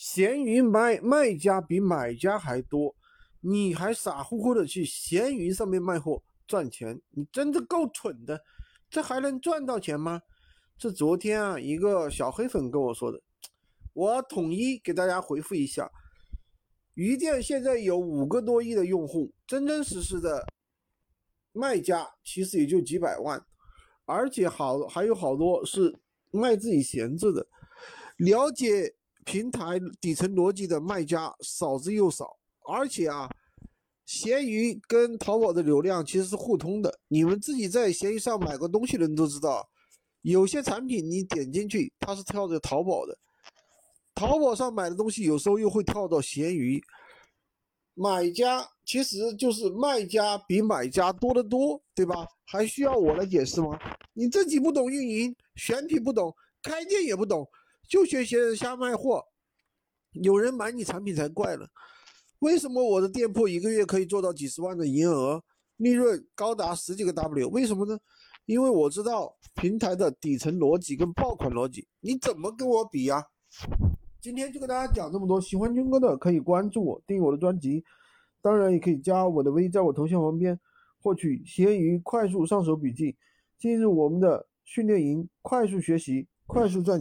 闲鱼卖卖家比买家还多，你还傻乎乎的去闲鱼上面卖货赚钱，你真的够蠢的，这还能赚到钱吗？这昨天啊，一个小黑粉跟我说的，我统一给大家回复一下，鱼店现在有五个多亿的用户，真真实实的卖家其实也就几百万，而且好还有好多是卖自己闲置的，了解。平台底层逻辑的卖家少之又少，而且啊，闲鱼跟淘宝的流量其实是互通的。你们自己在闲鱼上买过东西的人都知道，有些产品你点进去，它是跳着淘宝的，淘宝上买的东西有时候又会跳到闲鱼。买家其实就是卖家比买家多得多，对吧？还需要我来解释吗？你自己不懂运营，选品不懂，开店也不懂。就学闲人瞎卖货，有人买你产品才怪了。为什么我的店铺一个月可以做到几十万的营业额，利润高达十几个 W？为什么呢？因为我知道平台的底层逻辑跟爆款逻辑，你怎么跟我比呀？今天就跟大家讲这么多，喜欢军哥的可以关注我，订阅我的专辑，当然也可以加我的微，在我头像旁边获取闲鱼快速上手笔记，进入我们的训练营，快速学习，快速赚钱。